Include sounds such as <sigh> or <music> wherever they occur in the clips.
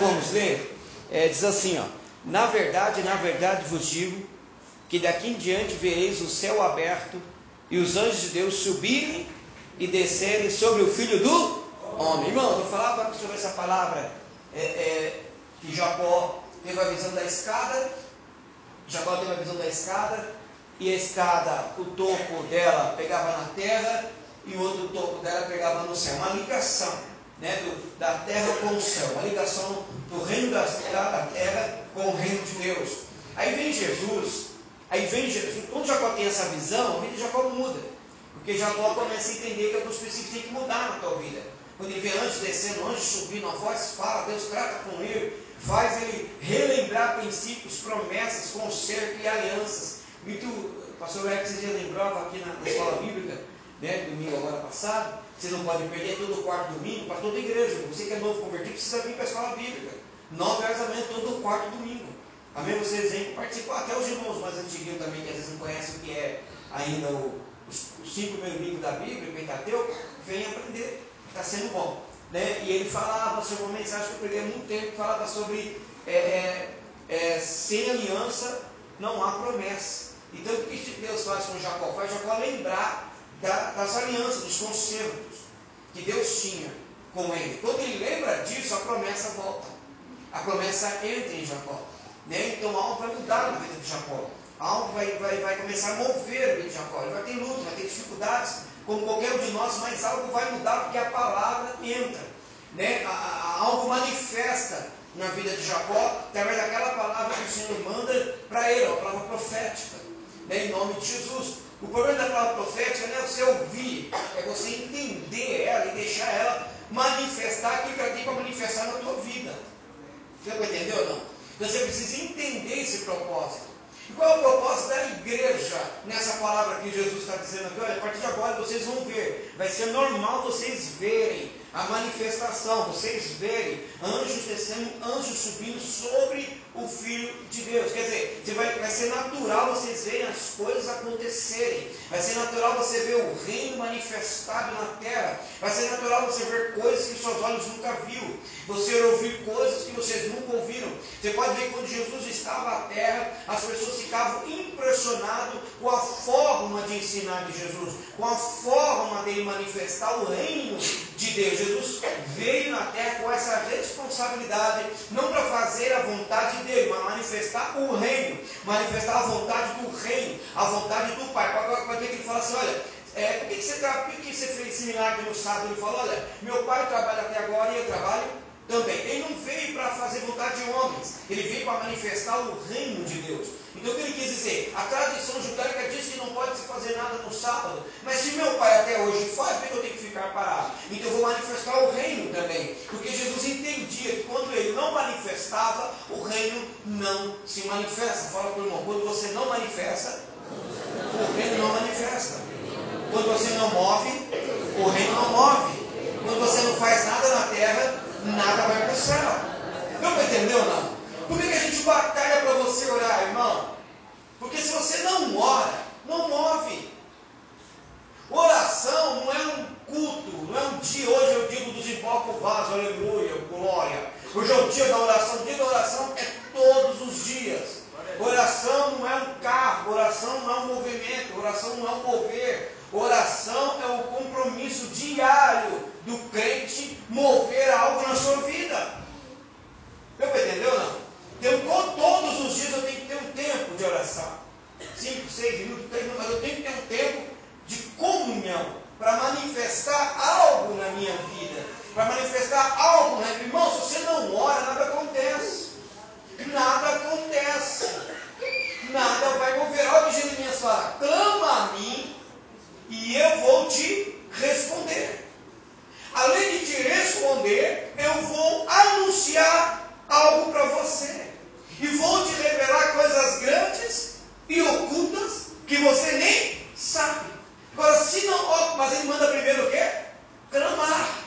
vamos ler? É, diz assim, ó. Na verdade, na verdade vos digo que daqui em diante vereis o céu aberto e os anjos de Deus subirem e descerem sobre o filho do homem. Irmãos, falar agora sobre essa palavra é, é, que Jacó teve a visão da escada. Jacó teve a visão da escada e a escada, o topo dela pegava na terra e o outro topo dela pegava no céu. Uma ligação né, do, da terra com o céu, uma ligação do reino da, da terra com o reino de Deus. Aí vem Jesus, aí vem Jesus, quando Jacó tem essa visão, a vida de Jacó muda. Porque Jacó começa a entender que alguns princípios têm que mudar na tua vida. Quando ele vê anjos descendo, anjos subindo, a voz fala, Deus trata com ele, faz ele relembrar princípios, promessas, conserto e alianças. Muito, o pastor Rex já lembrava aqui na, na escola bíblica, né, domingo agora passado, você não pode perder todo o quarto domingo para toda a igreja. Você que é novo convertido precisa vir para a escola bíblica. Nove horas da manhã, todo quarto domingo. Amém? Vocês vêm participar, até os irmãos mais antigos também, que às vezes não conhecem o que é ainda o, os, os cinco primeiros livros da Bíblia, o Pentateuco, vem aprender. Está sendo bom. Né? E ele falava sobre uma mensagem que eu preguei há muito tempo, falava sobre é, é, é, sem aliança não há promessa. Então o que Deus faz com Jacó? Faz Jacó lembrar da, das alianças, dos concertos que Deus tinha com ele. Quando ele lembra disso, a promessa volta. A promessa entra em Jacó. Né? Então algo vai mudar na vida de Jacó. Algo vai, vai, vai começar a mover a vida de Jacó. Ele vai ter luta, vai ter dificuldades, como qualquer um de nós, mas algo vai mudar porque a palavra entra. Né? A, a, algo manifesta na vida de Jacó através daquela palavra que o Senhor manda para ele, a palavra profética, né? em nome de Jesus. O problema da palavra profética não é você ouvir, é você entender ela e deixar ela manifestar aquilo que ela tem para manifestar na tua vida. Você entendeu ou não? Então você precisa entender esse propósito. E qual é o propósito da igreja nessa palavra que Jesus está dizendo aqui? Olha, a partir de agora vocês vão ver, vai ser normal vocês verem a manifestação, vocês verem anjos descendo, anjos subindo sobre o Filho de Deus. Quer dizer, você vai, vai ser natural vocês verem as coisas acontecerem. Vai ser natural você ver o reino manifestado na terra. Vai ser natural você ver coisas que seus olhos nunca viram. Você ouvir coisas que vocês nunca ouviram. Você pode ver que quando Jesus estava na terra, as pessoas ficavam impressionadas com a forma de ensinar de Jesus, com a forma dele manifestar o reino de Deus. Jesus veio na terra com essa responsabilidade, não para fazer a vontade dele, mas manifestar o reino, manifestar a vontade do reino, a vontade do Pai. Para que ele fala assim: olha, é, por, que, você, por que você fez esse milagre no sábado? Ele falou: olha, meu pai trabalha até agora e eu trabalho também. Ele não veio para fazer vontade de homens, ele veio para manifestar o reino de Deus. Então o que ele quis dizer? A tradição judaica diz que não pode se fazer nada no sábado, mas se meu pai até hoje faz, por que eu tenho que ficar parado? Então eu vou manifestar o reino também, porque Jesus entendia que quando ele não manifestava, o reino não se manifesta. Fala para o irmão, quando você não manifesta, o reino não manifesta. Quando você não move, o reino não move. Quando você não faz nada na terra, nada vai para o céu. Não entendeu ou não? Por que, que a gente batalha para você orar, irmão? Porque se você não ora, não move. Oração não é um culto, não é um dia. Hoje eu digo desemboca o vaso, aleluia, glória. Hoje é o dia da oração. O dia da oração é todos os dias. Oração não é um carro, oração não é um movimento, oração não é um mover. Oração é o compromisso diário do crente mover algo na sua vida. Deu para entender ou não? Então, todos os dias eu tenho que ter um tempo de oração. 5, 6 minutos, 3 minutos, mas eu tenho que ter um tempo de comunhão para manifestar algo na minha vida. Para manifestar algo na minha Irmão, se você não ora, nada acontece. Nada acontece. Nada vai mover. Olha o que Jeremias fala: clama a mim e eu vou Quando Além de te responder, eu vou anunciar algo para você. E vou te revelar coisas grandes e ocultas que você nem sabe. Agora, se não. Ó, mas ele manda primeiro o quê? Clamar.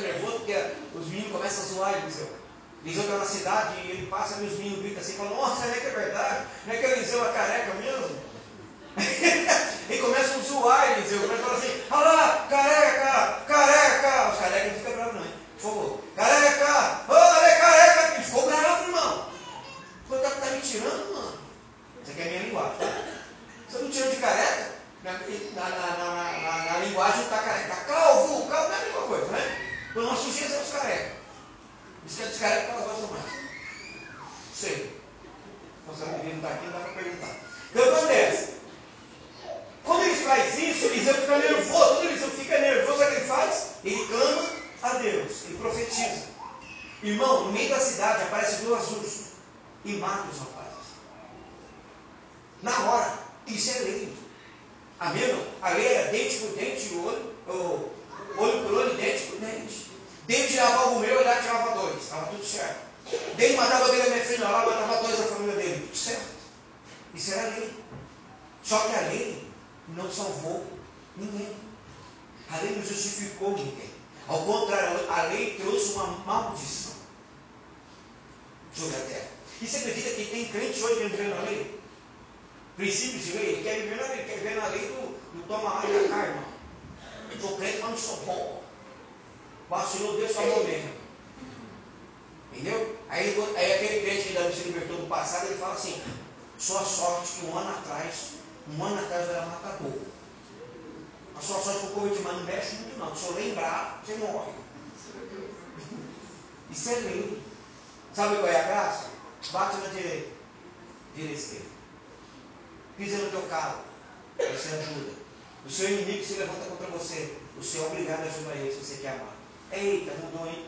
Nervoso porque os meninos começam a zoar Eliseu. Eliseu está na cidade e ele passa e os meninos gritam assim, falam, nossa, é que é verdade? Não é que Eliseu é careca mesmo? <laughs> e começam a zoar Eliseu, começam a falar assim, olha lá, careca, careca. Os carecas não ficam bravos não, hein? Por favor. Careca, olha, é careca. Ele ficou bravo, irmão. Falou, tá, tá me tirando, mano? Isso aqui é minha linguagem, tá? Você não tirou de careca? Na, na, na, na, linguagem está careca. Tá calvo, calvo é a mesma coisa, né? Então nós sujeitos é os carecas. É dos carecas elas gostam mais. Sei. Nossa, a não está aqui, não dá para perguntar. Então acontece. Quando ele faz isso, Eliseu fica nervoso. Quando Eliseu fica nervoso, o que ele faz? Ele clama a Deus, ele profetiza. Irmão, no meio da cidade aparecem duas ursos e mata os rapazes. Na hora, isso é lei. Amém? A lei era dente por dente, olho, olho por olho, dente por dente. Dele tirava algo meu, ele tirava dois. Estava tudo certo. Dele matava dele a minha filha, lá matava dois da família dele. Tudo certo. Isso era a lei. Só que a lei não salvou ninguém. A lei não justificou ninguém. Ao contrário, a lei trouxe uma maldição sobre a terra. E você acredita que tem crente hoje viver na lei? Princípios de lei, ele quer viver na lei, quer viver na lei do, do toma lá e da carne. Eu sou crente, mas não sou bom. Vacilou, Deus salvou mesmo. Entendeu? Aí, aí aquele crente que ainda se libertou do passado, ele fala assim, sua sorte que um ano atrás, um ano atrás eu era matador. A sua sorte com o Covid, mas não mexe muito não. Se eu lembrar, você morre. Isso é lei. Sabe qual é a graça? Bate na direita. Vira esquerda. Pisa no teu carro. Você ajuda. O seu inimigo se levanta contra você. Você é obrigado a ajudar ele se você quer amar. Eita, mudou, hein?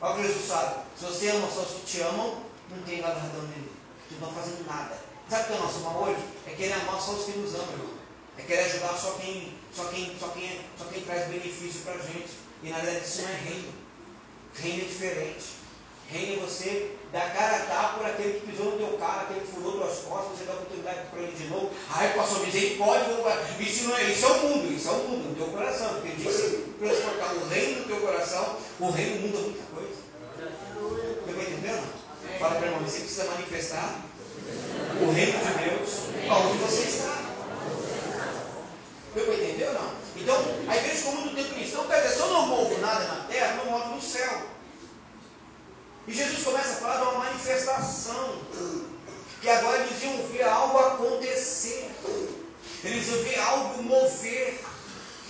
Olha o que Jesus fala. Se você ama só os que te amam, não tem galardão nele. Eles não fazendo nada. Sabe o que é o nosso mal hoje? É querer amar só os que nos amam, irmão. É querer ajudar só quem, só quem, só quem, só quem traz benefício para a gente. E na verdade isso não é reino. Reino é diferente. Reino é você dar cara a tapa por aquele que pisou no teu carro, aquele que furou tuas costas, você dá oportunidade para ele de novo. Ai, pastor, misericórdia, isso não é, isso é o mundo, isso é o mundo, no teu coração. Porque diz que transportar o reino no teu coração, o reino muda muita coisa. Você está entendendo? Fala para irmão, você precisa manifestar o reino de Deus onde você está. Deu para entender ou não? Então, a igreja como do tempo cristão, dizer, se eu não movo nada na terra, não movo no céu. E Jesus começa a falar de uma manifestação. Que agora eles iam ver algo acontecer. Eles iam ver algo mover.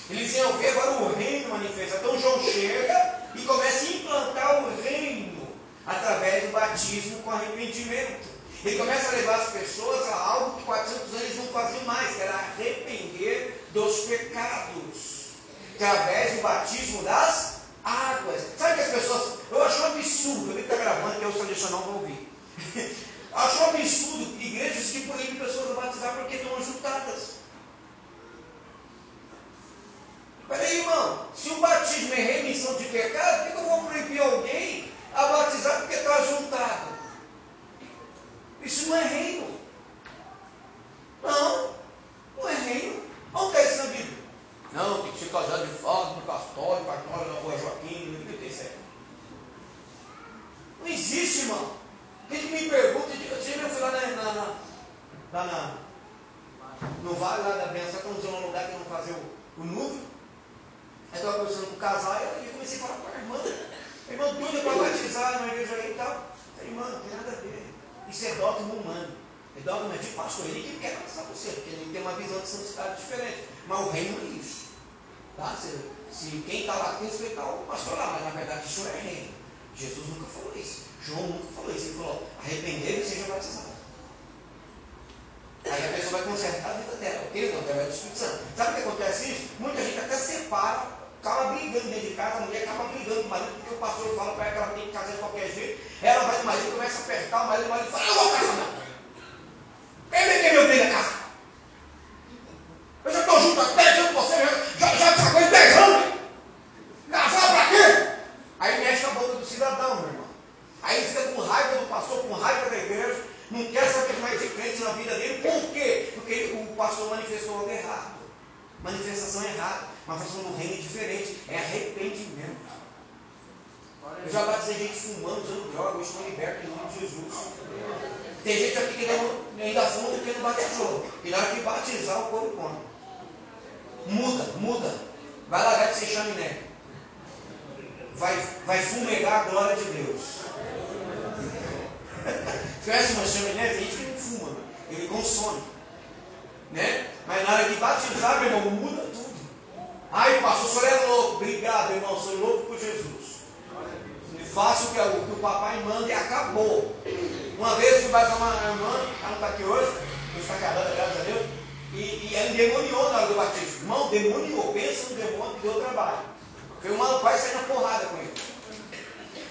Eles iam ver agora o reino manifestar. Então João chega e começa a implantar o reino através do batismo com arrependimento. Ele começa a levar as pessoas a algo que 400 anos não faziam mais, que era arrepender dos pecados, através do batismo das águas. Sabe que as pessoas. Eu acho um absurdo, eu vi que está gravando, que é o tradicional vão ouvir. <laughs> acho um absurdo igrejas que proíbem pessoas a batizar porque estão ajuntadas. Peraí, irmão, se o batismo é remissão de pecado, por que eu vou proibir alguém a batizar porque está ajuntado? Isso não é reino. Não, não é reino. Onde está isso na Bíblia? Não, tem que ser casado de fato no cartório, cartório na rua Joaquim, no 37. Não existe, irmão. Tem que me pergunta, você eu fui lá na, na, na, lá na, no vale lá da benção, estamos em um lugar que vamos fazer o, o núvio. Aí estava conversando com o casal e eu comecei a falar para a irmã. A irmã doida para batizar na igreja aí e tal. Falei, irmã, não tem nada a ver. Isso é dogma humano. É dogma de pastor. Ele que quer que ter uma visão de santidade diferente. Mas o reino não é isso. Tá? Se, se quem está lá tem que respeitar o pastor lá, mas na verdade isso é reino. Jesus nunca falou isso. João nunca falou isso. Ele falou: arrepender e seja batizado. Aí a pessoa vai consertar a vida dela, ok? Não, através do Espírito Santo. Sabe o que acontece isso? Muita gente até separa, acaba brigando dentro de casa, a mulher acaba brigando com o marido, porque o pastor fala para ela que ela tem que casar de qualquer jeito. Ela vai no marido, começa a apertar o marido, o marido fala, eu vou casar não. Quem vem que me obriga a casar? Eu já estou junto há 10 anos com você, já, já, já em 10 anos. Casar para quê? Aí mexe com a boca do cidadão, meu irmão. Aí ele fica com raiva do pastor, com raiva da igreja, não quer saber mais de crente na vida dele. Por quê? Porque o pastor manifestou algo errado. Manifestação errada. Manifestação do reino é diferente. É arrependimento. Eu já batizei gente fumando, usando droga, eu estou liberto em nome de Jesus. Tem gente aqui que não, ainda fuma porque não batizou. E na hora que batizar, o corpo come. Muda, muda. Vai largar de ser chaminé. Vai, vai fumegar a glória de Deus. <laughs> Conhece uma chaminé? Tem gente que não fuma, ele consome. Né? Mas na hora de batizar, meu irmão, muda tudo. Ai, pastor, o senhor é louco. Obrigado, irmão, sou louco por Jesus. Faça o que, o que o papai manda e acabou. Uma vez fui batizar uma irmã, ela não está aqui hoje, não está casada, graças a Deus, e, e ela endemoniou na hora do batismo. Irmão, demoniou, pensa no demônio que deu trabalho. Foi um maluco quase sair na porrada com ele.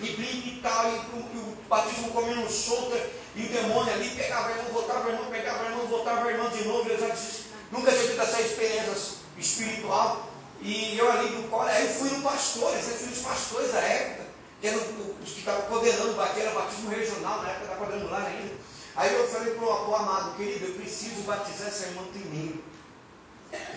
E briga e tal, e, e o batismo comendo solta, e o demônio ali pegava a irmã, voltava a irmã, pegava a irmã, voltava a irmã de novo. Eu já disse, nunca tinha tido essa experiência espiritual. E eu ali colo, aí eu fui no pastor, eu fui nos pastores da época que eram os que estavam coordenando, que era batismo regional, na época coordenando lá ainda. Aí eu falei para o amado, querido, eu preciso batizar essa irmã primeiro.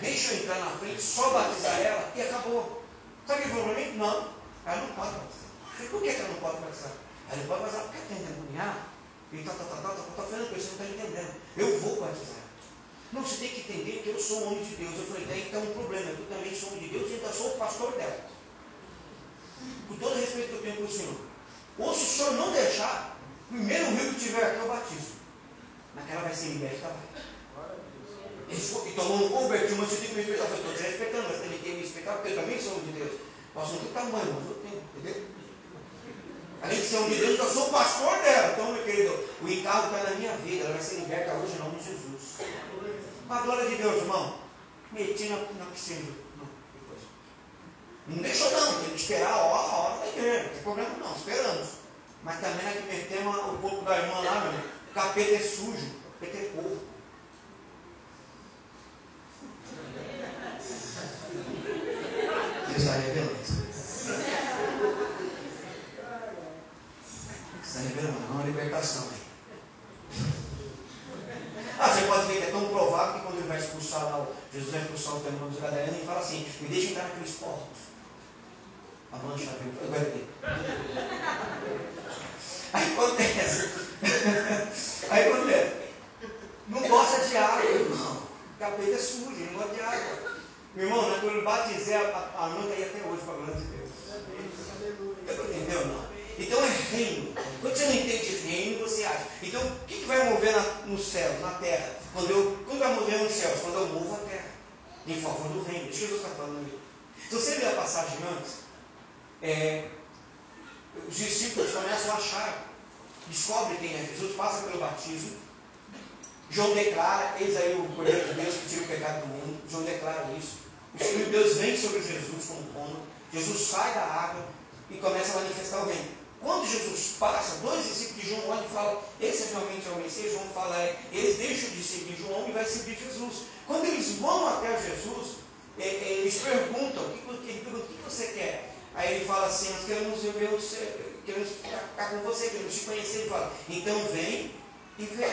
Deixa eu entrar na frente, só batizar ela e acabou. Sabe o que falou para mim? Não, ela não pode batizar. falei, por que ela não pode batizar? Ela não pode batizar porque ela tem endemoniado. E tá, tá, tá, tá, tá, tá falando com você não está entendendo. Eu vou batizar. Não, você tem que entender que eu sou homem de Deus. Eu falei, daí então um problema, eu também sou homem de Deus e ainda sou o pastor dela com todo o respeito que eu tenho o Senhor. Ou se o Senhor não deixar, primeiro rio que tiver aqui eu batizo. Naquela vai ser liberta, vai. E tomou um mas você tem que me respeitar. Eu estou te respeitando, mas tem que me respeitar, porque eu também sou de Deus. Posso não ter tamanho, mas eu tenho, entendeu? Além de ser homem de Deus, eu sou pastor dela. Então, meu querido, o encargo está na minha vida, ela vai ser liberta hoje em nome de Jesus. A glória de Deus, irmão. Meti na piscina. Não deixou não, tem que esperar a hora, a hora da igreja, não tem problema não, esperamos. Mas também é que metemos o corpo da irmã lá, meu, capeta é sujo, capeta é porco. Deus está revelando. Está revelando, é uma libertação. Ah, você pode ver que é tão provável que quando ele vai expulsar lá, Jesus vai expulsar o demônio dos Gadarenos, ele fala assim, me deixa entrar naqueles porcos a mancha na frente, vai ver. Aí acontece. Aí acontece. Não gosta de água, irmão. Capeta é sujo, não gosta de água. Meu irmão, né, quando eu batizei, a, a, a mãe está aí até hoje para a glória de Deus. Entendeu? Não. Então é reino. Quando você não entende reino, você acha. Então, o que, que vai mover na, no céu, na terra? Quando, eu, quando vai mover nos céus? Quando eu movo a terra. Em favor do reino. Isso que Jesus está falando aí. Se você ler a passagem antes, é, os discípulos começam a achar, descobrem quem é Jesus, passa pelo batismo. João declara, eis aí o Cordeiro de Deus que tira o pecado do mundo. João declara isso. O Espírito de Deus vem sobre Jesus como pondo. Jesus sai da água e começa a manifestar o reino. Quando Jesus passa, dois discípulos de João olham e falam, esse é realmente é o Messias, João fala, é, eles deixam de seguir João e vai seguir Jesus. Quando eles vão até Jesus, eles perguntam, o que, o que você quer? Aí ele fala assim, nós queremos ver você, queremos ficar com você, queremos te conhecer. Ele fala, então vem e vê.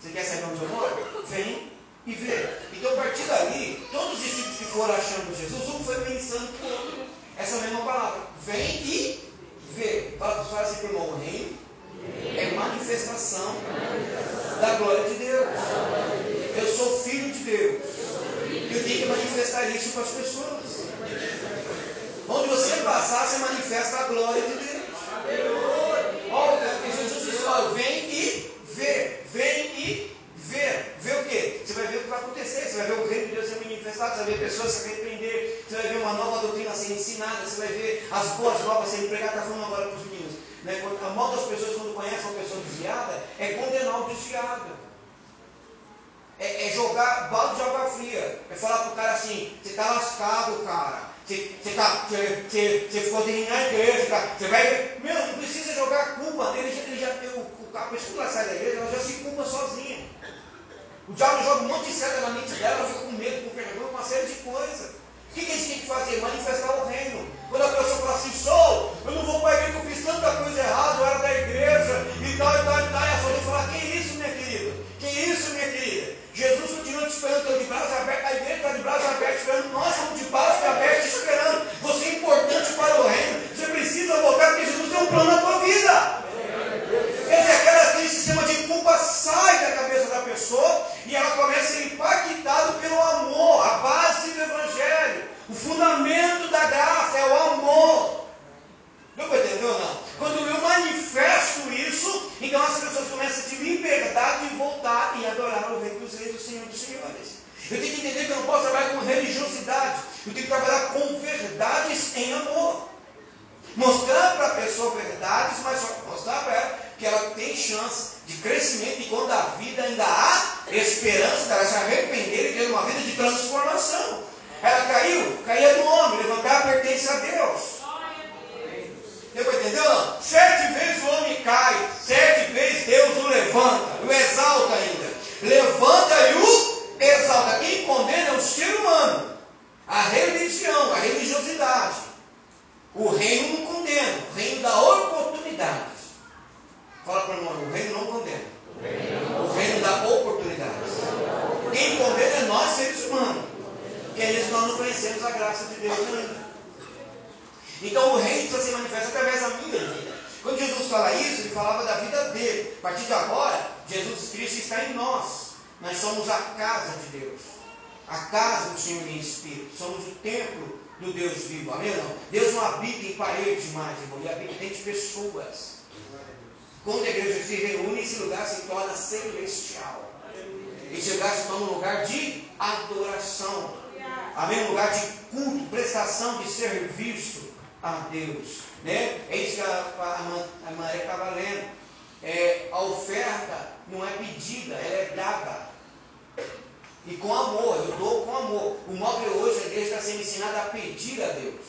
Você quer saber onde eu moro? Vem e vê. Então a partir dali, todos os discípulos que foram achando Jesus, um foi pensando para o outro. Essa mesma palavra. Vem e vê. Fala, fala assim para o irmão, o reino é manifestação da glória de Deus. Eu sou filho de Deus. E eu tenho que manifestar isso para as pessoas. Onde você passar, você manifesta a glória de Deus. Olha, Jesus olha, vem e vê. Vem e vê. Vê o quê? Você vai ver o que vai acontecer. Você vai ver o reino de Deus ser manifestado, você vai ver pessoas se arrepender, você vai ver uma nova doutrina sendo ensinada, você vai ver as boas novas sendo pregadas, está falando agora para os meninos. Né? A mal das pessoas quando conhecem uma pessoa desviada é condenar o desviado. É, é jogar É falar para o cara assim, você está lascado, cara. Você, você, tá, você, você, você ficou de na igreja, tá? você vai. Meu, não precisa jogar culpa nele, ele já, já, o, o, a pessoa que ela sai da igreja, ela já se culpa sozinha. O diabo joga um monte de na mente dela, ela fica com medo, com vergonha, uma série de coisas. O que, que a gente tem que fazer? Manifestar o reino. Quando a pessoa fala assim, sou, eu não vou para a igreja, eu fiz tanta coisa errada, eu era da igreja, e tal, e tal, e tal. E a sua fala, que isso, minha querida? Que isso, minha querida? Jesus continua te esperando, estou de braços abertos, a igreja está de braços abertos esperando, nós estamos de braços abertos esperando. Você é importante para o reino. Você precisa voltar, porque Jesus tem um plano na tua vida. Quer dizer, aquela, aquele sistema de culpa sai da cabeça da pessoa e ela começa a ser impactada pelo amor, a base do Evangelho, o fundamento da graça é o amor. Deu para entender ou não? Quando eu manifesto isso, então as pessoas começam a ter liberdade de voltar e adorar o Rei dos Reis, o Senhor dos Senhores. Eu tenho que entender que eu não posso trabalhar com religiosidade, eu tenho que trabalhar com verdades em amor. Mostrar para a pessoa verdades, mas mostrar para ela que ela tem chance de crescimento e quando a vida ainda há esperança dela se arrepender e ter uma vida de transformação. Ela caiu, caía do homem, levantar pertence a Deus. Deu para entender ou não? Sete vezes o homem cai, sete vezes Deus o levanta, o exalta ainda. Levanta e o exalta. Quem condena é o ser humano, a religião, a religiosidade. O reino não condena, o reino dá oportunidades. Fala para o irmão, o reino não condena. O reino dá oportunidades. Quem condena é nós, seres humanos. Que é isso nós não conhecemos a graça de Deus ainda. Então o reino precisa ser manifesto através da minha vida. Quando Jesus fala isso, ele falava da vida dele. A partir de agora, Jesus Cristo está em nós. Nós somos a casa de Deus. A casa do Senhor em Espírito. Somos o templo do Deus vivo. Amém? Não? Deus não habita em paredes mais, irmão. Ele habita dentro de pessoas. Quando a igreja se reúne, esse lugar se torna celestial. Esse lugar se torna um lugar de adoração. Amém? Um lugar de culto, prestação de serviço a Deus. Né? É isso que a, a, a Maria estava lendo. É, a oferta não é pedida, ela é dada. E com amor, eu dou com amor. O móvel hoje a igreja está sendo ensinada a pedir a Deus.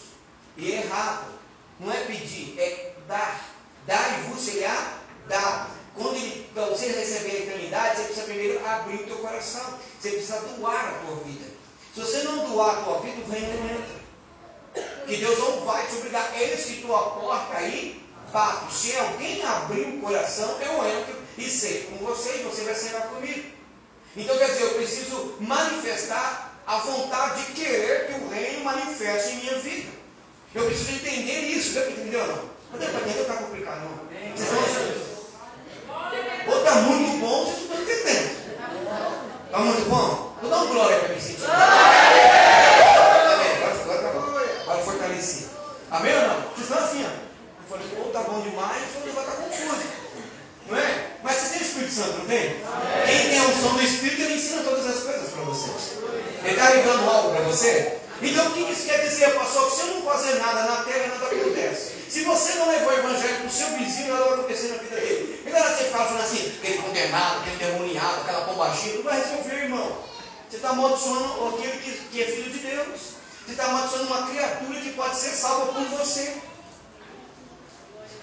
E é errado. Não é pedir, é dar. Dar e vos será dado. Quando ele, para você receber a eternidade, você precisa primeiro abrir o teu coração. Você precisa doar a tua vida. Se você não doar a tua vida, o reino. Que Deus não vai te obrigar. Ele escritou a porta aí. Se alguém abrir o coração, eu entro e sei com você e você vai sentar comigo. Então quer dizer, eu preciso manifestar a vontade de querer que o reino manifeste em minha vida. Eu preciso entender isso. Deu para entender ou não? Não deu para entender, está complicado não. Vocês estão ou está muito bom, vocês não estão entendendo. Está muito bom? Vou dar um glória para me sentir. Agora fortaleci. Amém ou não? Vocês estão assim, ó. Eu falei, ou está bom demais, ou vai estar confuso. Não é? Mas você tem o Espírito Santo, não tem? Quem tem a unção do Espírito, ele ensina todas as coisas para vocês. Ele está revelando algo para você? Então o que isso quer dizer, pastor? Que se eu não fazer nada na terra, nada acontece. Se você não levou o evangelho para o seu vizinho, nada vai acontecer na vida dele. Agora você fala falando assim, aquele condenado, aquele demoniado, aquela pombaginha, não vai resolver, irmão. Você está amaldiçoando aquele que, que é filho de Deus. Você está amaldiçoando uma criatura que pode ser salva por você.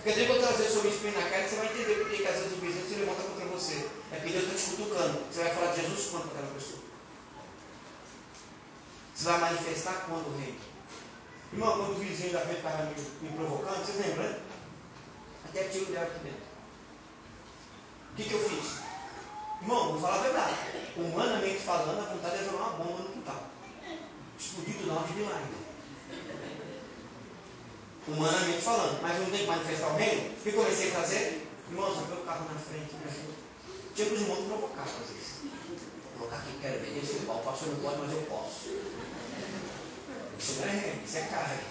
Quer dizer, eu trazer sobre isso na cara, você vai entender por que às vezes o vizinho se levanta contra você. É porque Deus está te cutucando. Você vai falar de Jesus quanto para aquela pessoa? Você vai manifestar quando o rei? Irmão, quando o vizinho da frente estava me, me, provocando, vocês lembram, né? Até tiro dela aqui dentro. O que, que eu fiz? Irmão, vou falar a verdade. Humanamente falando, a vontade é jogar uma bomba no quintal. Tudo onde de ainda. Humanamente falando. Mas eu não tenho que manifestar o reino. O que comecei a fazer? Irmão, só o carro na frente, ajuda. Tinha que os irmãos provocar às vezes. Colocar aqui, quero ver, esse pau. O pastor não pode, mas eu posso. Isso não é reino, isso é carne.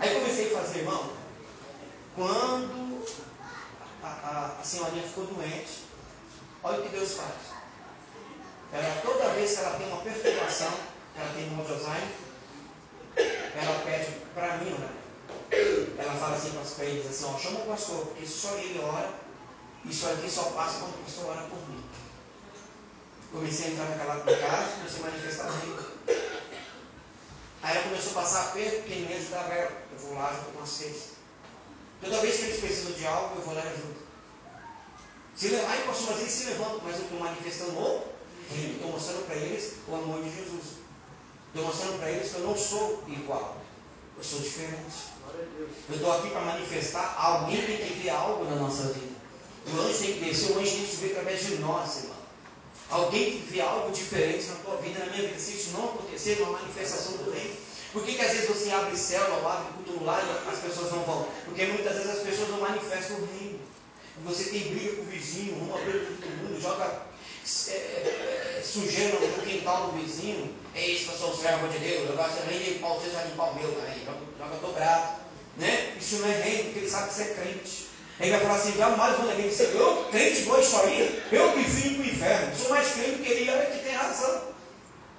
Aí comecei a fazer, irmão. Quando a, a, a senhorinha ficou doente, olha o que Deus faz. ela, toda vez que ela tem uma perturbação, ela tem um Alzheimer, ela pede para mim orar. Ela fala assim para eles assim, ó, chama o pastor, porque só ele ora, isso aqui só passa quando o pastor ora por mim. Comecei a entrar naquela casa, comecei a manifestar o reino. Aí ela começou a passar perto, porque ninguém ajudava ela. Eu vou lá, ajudo com assistência. Toda vez que eles precisam de algo, eu vou lá e ajudo. Se, aí, pastor, mas eles se levantam, mas eu estou manifestando o reino. Estou mostrando para eles o amor de Jesus. Estou mostrando para eles que eu não sou igual. Eu sou diferente. Eu estou aqui para manifestar. Alguém tem que ver algo na nossa vida. O anjo tem que descer, o anjo tem que subir através de nós, irmão. Alguém que ver algo diferente na tua vida, na minha vida. Se isso não acontecer, uma manifestação do reino. Por que, que às vezes você abre célula, abre culto no lar e as pessoas não vão? Porque muitas vezes as pessoas não manifestam o reino. Você tem briga com o vizinho, uma briga com todo mundo, joga é, é, sujeira no quintal do vizinho. É isso, eu sou servo de Deus. Agora você vem limpar o seu, vai limpar o meu também. Joga, joga dobrado. Né? Isso não é reino, porque ele sabe que você é crente. Ele vai falar assim, jamais vou negar isso. Eu, crente vou isso aí, eu me vim para o inferno. Sou mais crente que ele, olha que tem razão.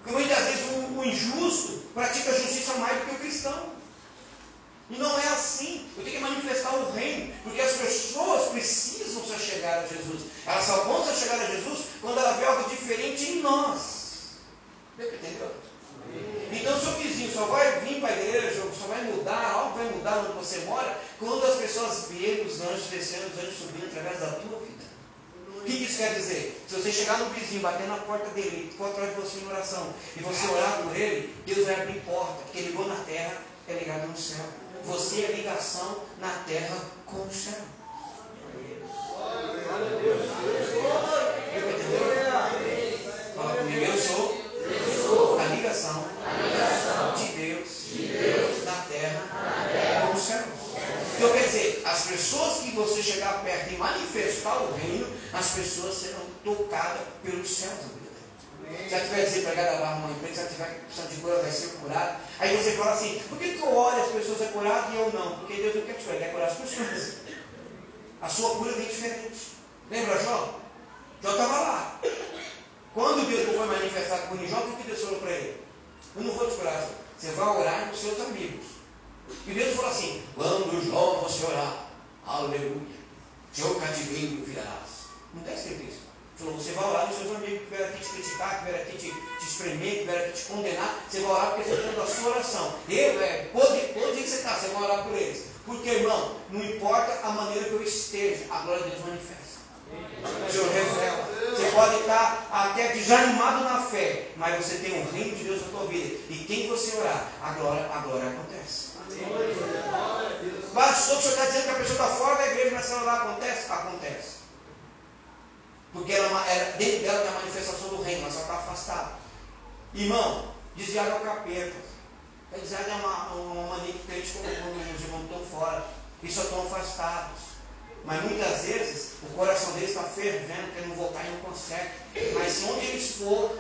Porque muitas vezes o, o injusto pratica justiça mais do que o cristão. E não é assim. Eu tenho que manifestar o reino, porque as pessoas precisam se chegar a Jesus. Elas só vão se chegar a Jesus quando ela vê algo diferente em nós. Entendeu? Então, seu vizinho só vai vir para a igreja, só vai mudar, algo vai mudar onde você mora, quando as pessoas verem os anjos descendo, os anjos subindo através da tua vida. O que isso quer dizer? Se você chegar no vizinho, bater na porta dele, for atrás de você em oração, e você orar por ele, Deus vai abrir porta, porque ele ligou na terra, é ligado no céu. Você é ligação na terra com o céu. Fala comigo, eu sou a ligação de Deus na terra com o céu. Então quer dizer, as pessoas que você chegar perto e manifestar o reino, as pessoas serão tocadas pelos céus. Se ela tiver desempregada, vai arrumar um emprego. Se ela tiver precisando de cura, vai ser curada. Aí você fala assim: por que, que eu olho as pessoas é curado e eu não? Porque Deus não quer te quer curar as pessoas. A sua cura vem diferente. Lembra, Jó? Jó estava lá. Quando Deus não foi manifestar com Jó, o que Deus falou para ele? Eu não vou te curar, Jó. Você vai orar com seus amigos. E Deus falou assim: quando Jó você orar, aleluia, seu cativeiro virarás. Não está escrito isso. Falou, você vai orar dos seus amigos que vieram aqui te criticar, que vieram aqui te, te espremer, que vieram aqui te condenar. Você vai orar porque você está a sua oração. Eu, é, onde, onde você está, você vai orar por eles. Porque, irmão, não importa a maneira que eu esteja, a glória de Deus manifesta. O Senhor revela. Você pode estar até desanimado na fé, mas você tem o reino de Deus na tua vida. E quem você orar, a glória, a glória acontece. Pastor, o senhor está dizendo que a pessoa está fora da igreja, mas se ela orar, acontece? Acontece. Porque ela, ela, dentro dela tem a manifestação do reino, mas ela está afastada. Irmão, desviado é o capeta. Desviado é uma, uma mania que crente colocou, os irmãos estão fora. E só estão afastados. Mas muitas vezes o coração deles está fervendo, querendo voltar e não consegue. Mas onde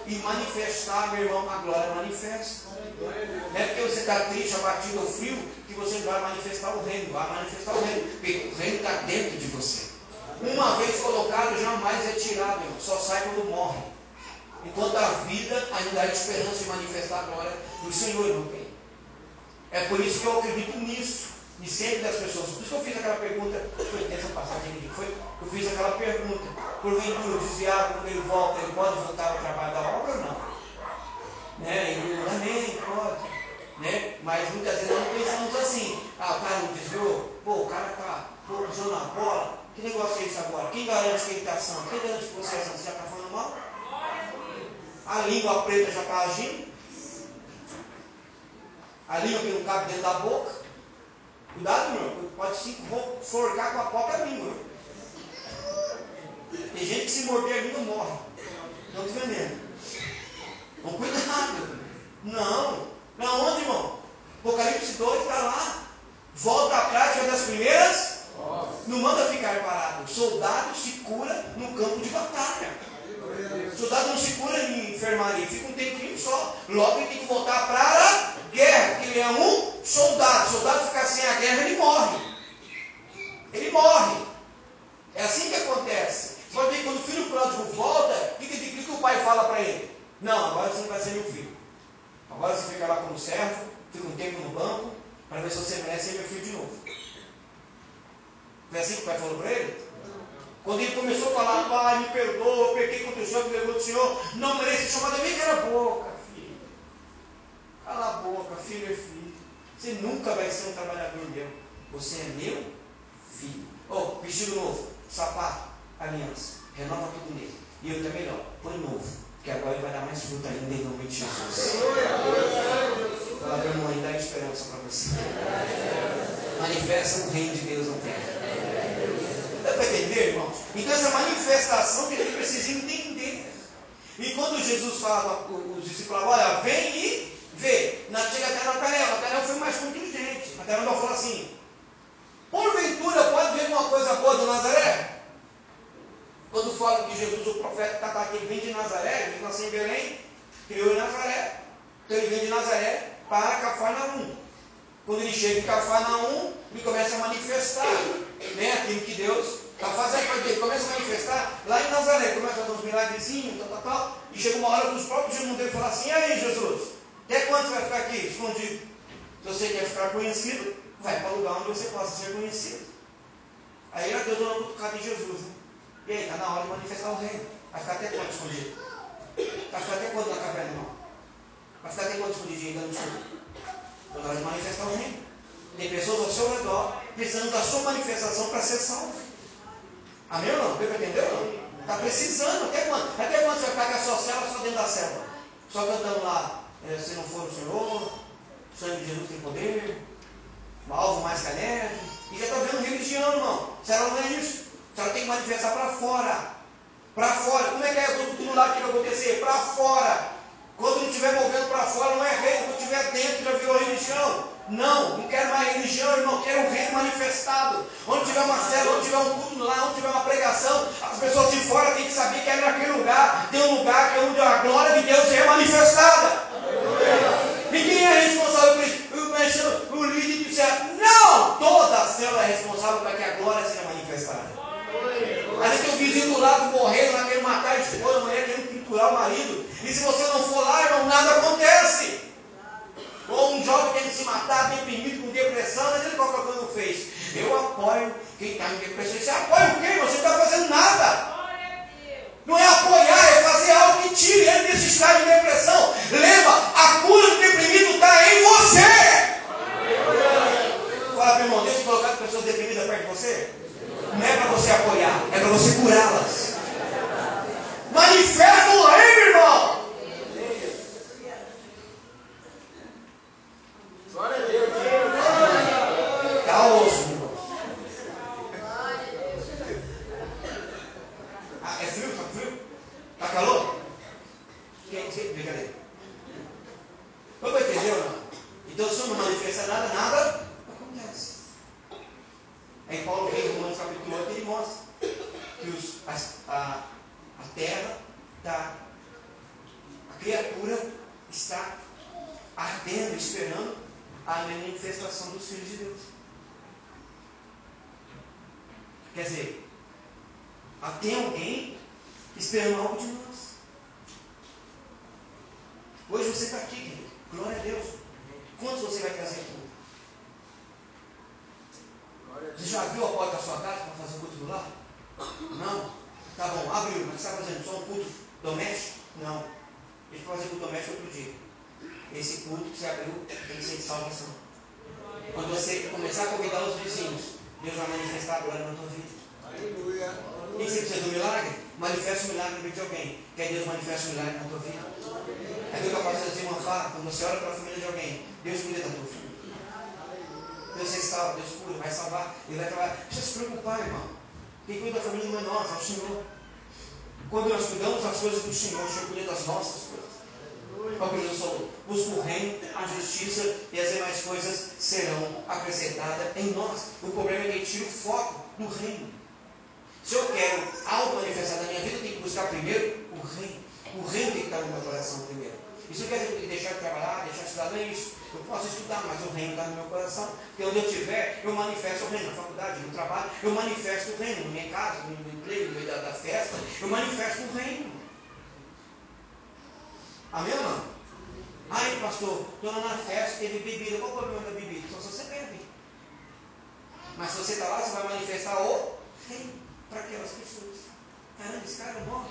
e manifestar, meu irmão, a glória manifesta. Não é porque você está triste, abatido ou frio, que você vai manifestar o reino. Vai manifestar o reino. Porque o reino está dentro de você. Uma vez colocado, jamais é tirado, irmão. Só sai quando morre. Enquanto a vida ainda há esperança de manifestar a glória do Senhor, tem. É por isso que eu acredito nisso. E sempre das pessoas. Por isso que eu fiz aquela pergunta, foi essa passagem foi, eu fiz aquela pergunta. Porventura, o desviado, quando ele volta, ele pode voltar ao trabalho da obra ou não? Né? E amém, pode. Né? Mas muitas vezes nós pensamos assim. Ah, o cara não desviou? Pô, o cara está usando na bola, que negócio é isso agora? Quem garante que ele está santo? Quem garante que você é? Você já está falando mal? A língua preta já está agindo? A língua que não cabe dentro da boca? Cuidado, meu. Pode se forcar com a própria língua. Tem gente que se morder a língua morre. Não te vendendo. Então cuidado. Não. Para onde, irmão? Apocalipse 2 está lá. Volta à prática das primeiras não manda ficar parado. Soldado se cura no campo de batalha. Soldado não se cura em enfermaria, fica um tempinho só. Logo ele tem que voltar para a guerra, porque ele é um soldado. soldado ficar sem a guerra, ele morre. Ele morre. É assim que acontece. Pode ver quando o filho pródigo volta, o que, que, que, o pai fala para ele? Não, agora você não vai ser meu filho. Agora você fica lá como servo, fica um tempo no banco, para ver se você merece ser meu filho de novo. Foi assim que o pai falou para ele? Quando ele começou a falar, pai, me perdoa, eu pequei contra o Senhor, me do Senhor, não merece ser chamado, eu cala a boca, filho. Cala a boca, filho é filho. Você nunca vai ser um trabalhador meu. Você é meu filho. Oh, vestido novo, sapato, aliança. Renova tudo nele. E eu também melhor, põe novo. Que agora ele vai dar mais fruta ainda em nome de Jesus. Fala para irmão, dá esperança para você. Manifesta o reino de Deus na terra. Irmãos? Então essa manifestação que a gente precisa entender. E quando Jesus fala os discípulos, olha, vem e vê. Na, chega até Natanael. Natanael foi mais inteligente. Natanael falou assim, porventura pode ver uma coisa boa do Nazaré? Quando fala que Jesus, o profeta, está aqui, vem de Nazaré, ele nasceu em Belém, criou em Nazaré. Então ele vem de Nazaré para Cafarnaum. Quando ele chega em Cafarnaum, ele começa a manifestar né, aquilo que Deus está fazendo. Ele começa a manifestar lá em Nazaré, começa a fazer uns milagrezinhos, tal, tal, tal. E chega uma hora que os próprios irmãos dele falam assim: e aí, Jesus, até quando você vai ficar aqui escondido? Se você quer ficar conhecido, vai para o lugar onde você possa ser conhecido. Aí era Deus dando cutucada em Jesus. Né? E aí, está na hora de manifestar o reino. Vai ficar até quando escondido? Vai ficar até quando na caverna, irmão? Vai ficar até quando escondidinho dando escondido? Está na hora de manifestar o reino. Tem pessoas ao seu redor precisando da sua manifestação para ser salvo. Amém ou não? Deu para entender ou não? Está precisando. Até quando? Até quando você vai ficar com a sua célula só dentro da célula? Só cantando lá, é, se não for o Senhor, o sangue de Jesus tem poder, alvo mais que a neve. E já está vendo religião, irmão. Célula não é isso. Ela tem que manifestar para fora. Para fora. Como é que é tudo lá que vai acontecer? Para fora. Estiver movendo para fora, não é reino. Quando estiver dentro, já virou religião. Não, não quero mais religião, irmão, quero um reino manifestado. Onde tiver uma célula, onde tiver um culto lá, onde tiver uma pregação, as pessoas de fora têm que saber que é naquele lugar, tem um lugar que é onde a glória de Deus é manifestada. E quem é responsável por isso? O, o líder do céu. Não! Toda a célula é responsável para que a glória seja manifestada. Às vezes tem um vizinho do lado morrendo, lá querendo matar a esposa, a mulher querendo triturar o marido. E se você não for lá, irmão, nada acontece. Ou um jovem querendo se matar, deprimido, com depressão, mas ele qual que não fez? Eu apoio quem está em depressão. Você apoia o quê? Você não está fazendo nada. Não é apoiar, é fazer algo que tire ele desse estado de depressão. Lembra, a cura do deprimido está em você. Fala para irmão, Deus colocado pessoas deprimidas perto de você? Não é para você apoiar, é para você curá-las. Manifesta o reino, irmão. Glória a Deus. Tá osso, irmão. Ah, é frio? Tá frio? Tá calor? Quem? Brincadeira. Vamos entender ou não? Então, se não manifesta nada, nada acontece. Aí Paulo vem em Romanos capítulo 8 ele mostra que os, a, a, a terra está, a criatura está ardendo, esperando a manifestação dos filhos de Deus. Quer dizer, tem alguém esperando algo de nós. Hoje você está aqui, querido. Glória a Deus. Quantos você vai trazer aqui? Você já abriu a porta da sua casa para fazer o culto do lar? Não? Tá bom, abriu, mas está fazendo só um culto doméstico? Não. Ele vai fazer culto doméstico outro dia. Esse culto que você abriu tem que ser de salvação. Quando você começar a convidar os vizinhos, Deus vai manifestar agora na tua vida. Aleluia. O que você precisa do milagre? Manifesta o milagre na vida de alguém. Quer Deus manifesta o milagre na tua vida. É aquilo que a pastora Zilma fala, quando você ora pela família de alguém, Deus cuida da tua família. Deus restaura, Deus cura, vai salvar, Ele vai trabalhar. Não precisa se preocupar, irmão. Quem cuida da família não é nós, é o Senhor. Quando nós cuidamos das coisas do Senhor, o Senhor cuida das nossas coisas. Que Jesus falou? Busca o reino, a justiça e as demais coisas serão acrescentadas em nós. O problema é que tira o foco do reino. Se eu quero algo manifestado na minha vida, eu tenho que buscar primeiro o reino. O reino tem que estar no meu coração primeiro. Isso quer dizer deixar de trabalhar, deixar de estudar, não é isso. Eu posso estudar, mas o reino está no meu coração. Porque onde eu estiver, eu manifesto o reino. Na faculdade, no trabalho, eu manifesto o reino. Na minha casa, no emprego, no meio da, da festa, eu manifesto o reino. Amém ou não? Ai, pastor, estou na festa, teve bebida. Qual o problema da bebida? Só se você bebe. Mas se você está lá, você vai manifestar o reino para aquelas pessoas. Caramba, esse cara é bom.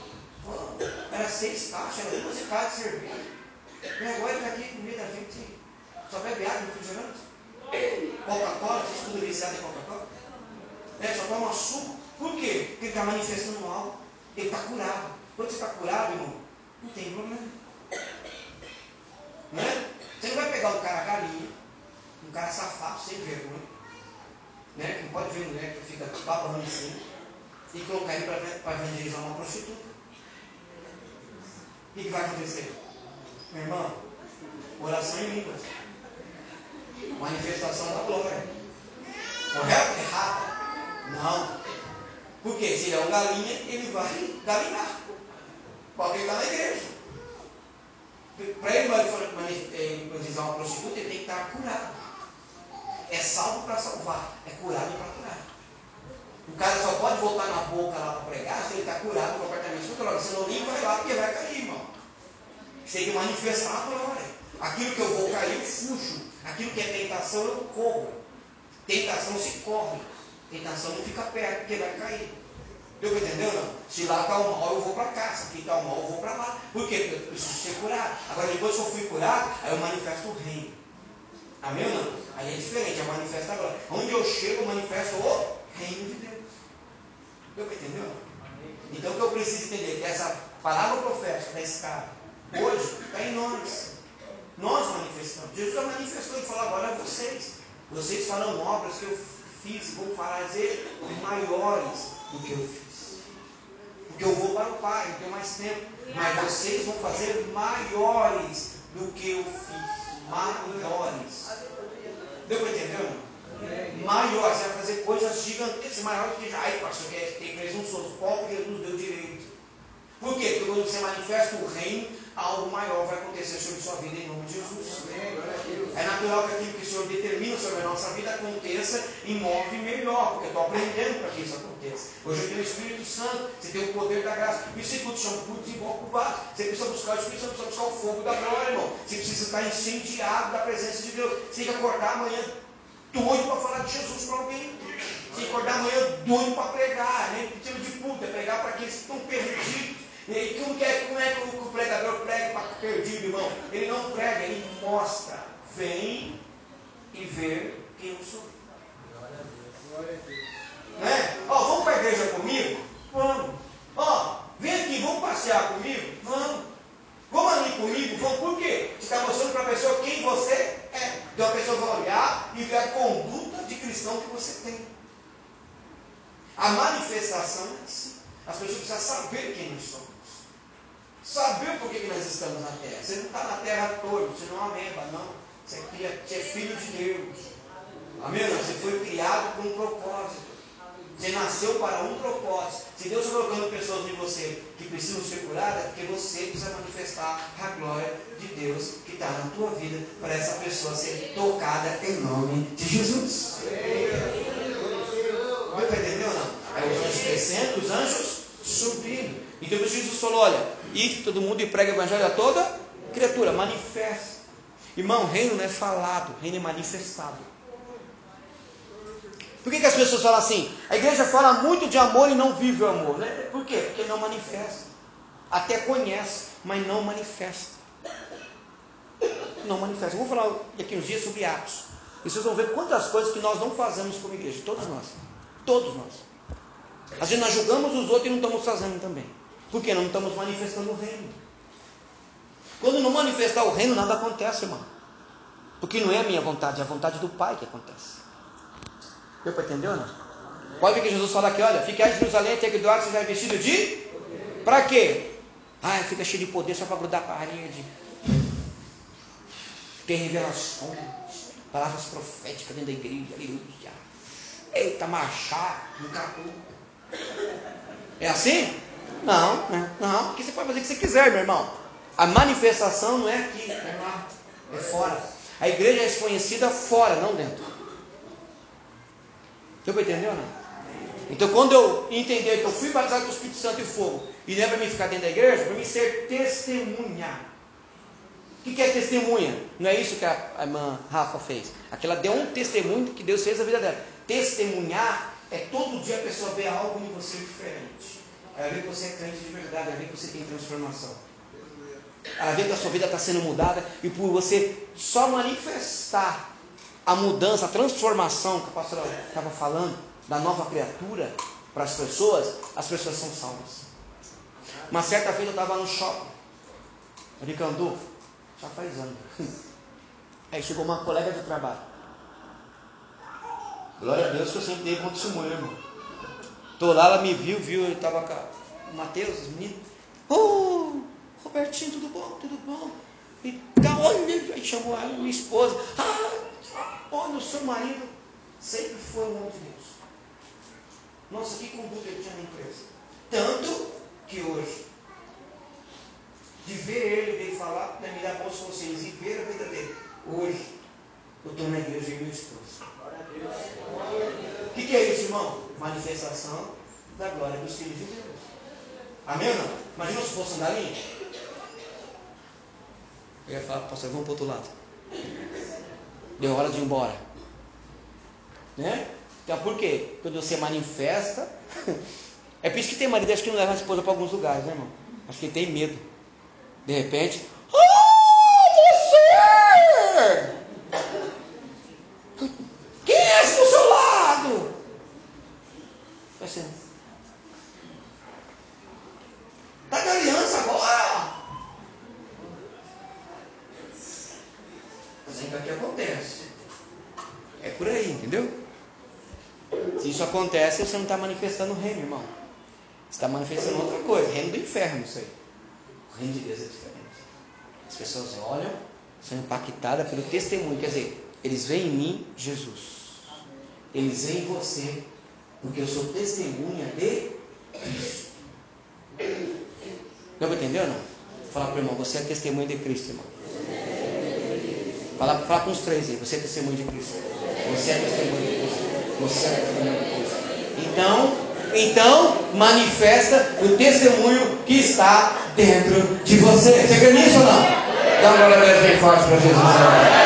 era seis caixas, era 12 caixas de cerveja. Ele está aqui no meio da gente. Só bebe água, refrigerante. Coca-Cola, vocês tudo viciado em Coca-Cola? É, só toma suco. Por quê? Porque ele está manifestando algo. Ele está curado. Quando você está curado, irmão, não tem problema. Né? Você não vai pegar um cara galinha, um cara safado, sem vergonha, né? que não pode ver mulher que fica babando assim, e colocar ele para evangelizar uma prostituta. O que, que vai acontecer? Meu irmão, oração em línguas. Manifestação da glória. Correto? Errada? Não. Porque se ele é um galinha, ele vai galinhar. Pode estar na igreja. Para ele evangelizar uma prostituta, ele tem que estar curado. É salvo para salvar, é curado para curar. O cara só pode voltar na boca lá para pregar se ele está curado completamente controlado. Você não limpa, vai lá porque vai cair, que manifestar a glória. Aquilo que eu vou cair, eu fujo. Aquilo que é tentação, eu corro. Tentação se corre. Tentação não fica perto, porque vai cair. Deu para entender não? Se lá está o mal, eu vou para cá. Se aqui está o mal, eu vou para lá. Por quê? Porque eu preciso ser curado. Agora, depois que eu fui curado, aí eu manifesto o reino. Amém ou não? Aí é diferente, é manifesta agora. Onde eu chego, eu manifesto o reino de Deus. Deu para entender não? Então o que eu preciso entender? Que essa palavra profética da escada, hoje, está em nós. Nós manifestamos. Jesus já manifestou e falou agora a vocês. Vocês farão obras que eu fiz e vou fazer maiores do que eu fiz. Porque eu vou para o Pai, não tenho mais tempo. Mas vocês vão fazer maiores do que eu fiz. Maiores. Deu para entender? Maiores. Você vai fazer coisas gigantescas, maiores que. Ai, pastor, que tem presunçoso. Qual que nos deu direito? Por quê? Porque quando você manifesta o reino, algo maior vai acontecer sobre sua vida em nome de Jesus. É natural que aquilo que o Senhor determina sobre a nossa vida aconteça e move melhor, porque eu estou aprendendo para que isso aconteça. Hoje eu tenho o Espírito Santo, você tem o poder da graça. Isso que chama por desemboco vaso. Você precisa buscar o Espírito Santo, precisa buscar o fogo da glória, irmão. Você precisa estar incendiado da presença de Deus. Você tem que acordar amanhã doido para falar de Jesus para alguém. Tem que acordar amanhã doido para pregar, né? Tipo de puta, pregar para aqueles que estão perdidos. E como, que é, como é que o, pregador prega para perdido, irmão? Ele não prega, ele mostra. Vem e vê quem eu sou. Né? Ó, vamos para a igreja comigo? Vamos. Ó, oh, vem aqui, vamos passear comigo? Vamos. Vamos ali comigo? Vamos. Por quê? Você está mostrando para a pessoa quem você é. Então a pessoa vai olhar e ver a conduta de cristão que você tem. A manifestação é assim. As pessoas precisam saber quem nós somos. Saber por que, que nós estamos na terra. Você não está na terra à toa, você não é uma meba, não. Você é, você é filho de Deus. Amém? Você foi criado com um propósito. Você nasceu para um propósito. Se Deus colocando pessoas em você que precisam ser curadas, é porque você precisa manifestar a glória de Deus que está na tua vida para essa pessoa ser tocada em nome de Jesus. Para entender ou não? Aí os anjos descendo, os anjos subindo. Então Jesus falou: olha, e todo mundo e prega o evangelho a toda criatura, manifesta. Irmão, reino não é falado, reino é manifestado. Por que, que as pessoas falam assim? A igreja fala muito de amor e não vive o amor. Né? Por quê? Porque não manifesta. Até conhece, mas não manifesta. Não manifesta. Eu vou falar daqui uns dias sobre Atos. E vocês vão ver quantas coisas que nós não fazemos como igreja. Todos nós. Todos nós. Às vezes nós julgamos os outros e não estamos fazendo também. Porque não estamos manifestando o reino. Quando não manifestar o reino, nada acontece, irmão. Porque não é a minha vontade, é a vontade do Pai que acontece. Deu para entender ou não? Pode ver que Jesus fala aqui, olha, fique em Jerusalém até que do ar seja vestido de. Para quê? Ah, fica cheio de poder só para grudar a parede. Tem revelações, palavras proféticas dentro da igreja, aleluia. Eita, no capô. É assim? Não, né? não, porque você pode fazer o que você quiser, meu irmão. A manifestação não é aqui, é lá, é fora. A igreja é desconhecida fora, não dentro. Deu para entender ou não? Então, quando eu entender que eu fui batizado com o Espírito Santo e fogo, e não é para mim ficar dentro da igreja, para mim ser testemunha. O que, é testemunha? Não é isso que a, irmã Rafa fez. Aquela deu um testemunho que Deus fez na vida dela. Testemunhar é todo dia a pessoa ver algo em você diferente. Ela vê que você é crente de verdade, ela vê que você tem transformação. Ela vê que a sua vida está sendo mudada e por você só manifestar a mudança, a transformação que a pastora estava falando, da nova criatura para as pessoas, as pessoas são salvas. Uma certa vez eu estava no shopping, Ricandu, já faz anos. <laughs> Aí chegou uma colega de trabalho. Glória a Deus que eu sempre dei bom testemunho, irmão. Tô lá, ela me viu, viu, eu estava com o Matheus, os meninos. Oh, Robertinho, tudo bom? Tudo bom? E tá, olha, aí chamou ela, minha esposa. Ah, olha, o seu marido sempre foi um de Deus. Nossa, que conduta ele tinha na empresa. Tanto que hoje, de ver ele, dele falar, né, me dá bons conselhos e ver a vida dele. Hoje, eu estou na igreja e meu esposo. O que, que é isso, irmão? Manifestação da glória dos filhos de Deus. Amém ou não? Imagina se fosse um galinha. Eu ia falar, pastor, vamos para outro lado. Deu hora de ir embora. Né? Então por quê? Quando você manifesta. <laughs> é por isso que tem marido acho que não leva a esposa para alguns lugares, né, irmão? Acho que ele tem medo. De repente. Ah, você! Quem é esse do seu lado? Vai ser. Está de aliança agora? Mas ainda que acontece. É por aí, entendeu? Se isso acontece, você não está manifestando o reino, irmão. Você está manifestando outra coisa, reino do inferno, isso aí. O reino de Deus é diferente. As pessoas olham, são impactadas pelo testemunho. Quer dizer, eles veem em mim Jesus. Eles veem em você, porque eu sou testemunha de Cristo. Deu para entender ou não? Fala para o irmão, você é testemunha de Cristo, irmão. Fala, fala com os três aí, você é testemunha de Cristo. Você é testemunha de Cristo. Você é Então, então manifesta o testemunho que está dentro de você. Você crê nisso ou não? Dá uma glória bem forte para Jesus.